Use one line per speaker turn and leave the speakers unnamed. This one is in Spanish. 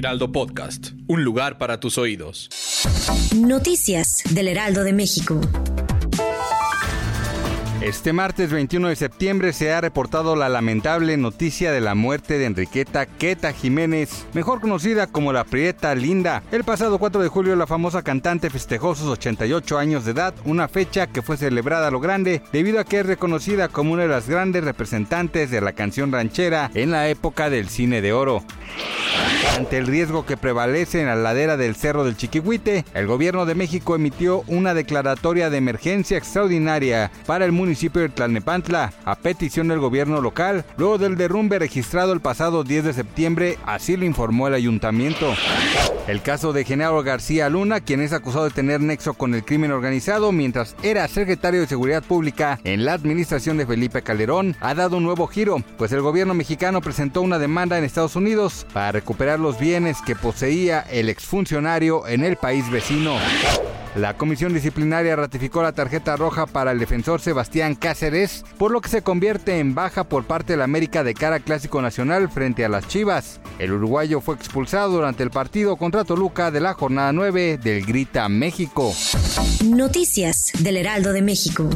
Heraldo Podcast, un lugar para tus oídos.
Noticias del Heraldo de México.
Este martes 21 de septiembre se ha reportado la lamentable noticia de la muerte de Enriqueta Queta Jiménez, mejor conocida como la Prieta Linda. El pasado 4 de julio la famosa cantante festejó sus 88 años de edad, una fecha que fue celebrada a lo grande debido a que es reconocida como una de las grandes representantes de la canción ranchera en la época del cine de oro. Ante el riesgo que prevalece en la ladera del Cerro del Chiquihuite, el gobierno de México emitió una declaratoria de emergencia extraordinaria para el municipio de Tlalnepantla, a petición del gobierno local, luego del derrumbe registrado el pasado 10 de septiembre, así lo informó el ayuntamiento. El caso de Genaro García Luna, quien es acusado de tener nexo con el crimen organizado mientras era secretario de Seguridad Pública en la administración de Felipe Calderón, ha dado un nuevo giro, pues el gobierno mexicano presentó una demanda en Estados Unidos para recuperar los bienes que poseía el exfuncionario en el país vecino. La comisión disciplinaria ratificó la tarjeta roja para el defensor Sebastián Cáceres, por lo que se convierte en baja por parte de la América de cara Clásico Nacional frente a las Chivas. El uruguayo fue expulsado durante el partido contra Toluca de la jornada 9 del Grita México.
Noticias del Heraldo de México.